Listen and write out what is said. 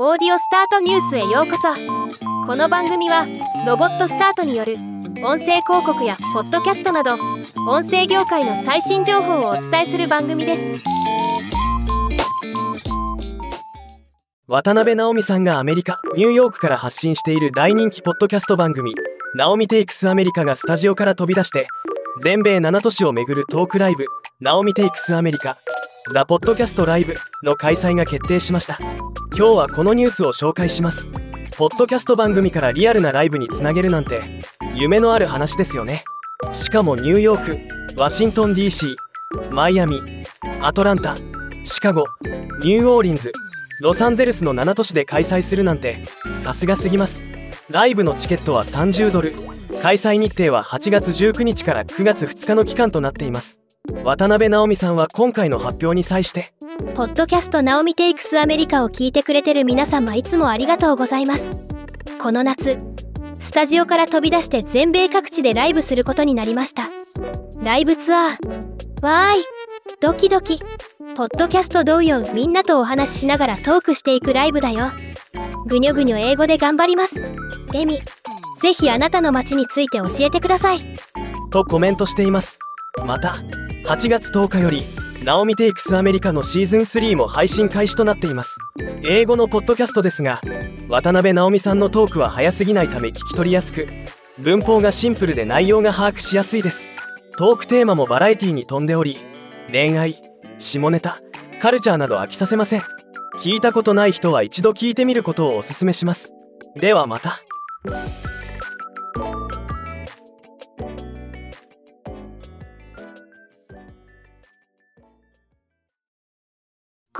Audiostart News へようこそ。この番組はロボットスタートによる音声広告やポッドキャストなど音声業界の最新情報をお伝えする番組です。渡辺直美さんがアメリカニューヨークから発信している大人気ポッドキャスト番組「 Naomi Takes America」がスタジオから飛び出して全米7都市を巡るトークライブ「 Naomi Takes Americaザ・ポッドキャストライブ」の開催が決定しました。今日はこのニュースを紹介します。ポッドキャスト番組からリアルなライブにつなげるなんて夢のある話ですよね。しかもニューヨークワシントン DC マイアミアトランタシカゴニューオーリンズロサンゼルスの7都市で開催するなんてさすがすぎます。ライブのチケットは30ドル。開催日程は8月19日から9月2日の期間となっています。渡辺直美さんは今回の発表に際してポッドキャストナオミテイクスアメリカを聞いてくれてる皆様いつもありがとうございます。この夏スタジオから飛び出して全米各地でライブすることになりました。ライブツアーわーいドキドキ。ポッドキャスト同様みんなとお話ししながらトークしていくライブだよ。ぐにょぐにょ英語で頑張ります。エミぜひあなたの街について教えてください。とコメントしています。また8月10日より Naomi Takes America のシーズン3も配信開始となっています。英語のポッドキャストですが渡辺直美さんのトークは早すぎないため聞き取りやすく文法がシンプルで内容が把握しやすいです。トークテーマもバラエティに富んでおり恋愛下ネタカルチャーなど飽きさせません。聞いたことない人は一度聞いてみることをおすすめします。ではまた。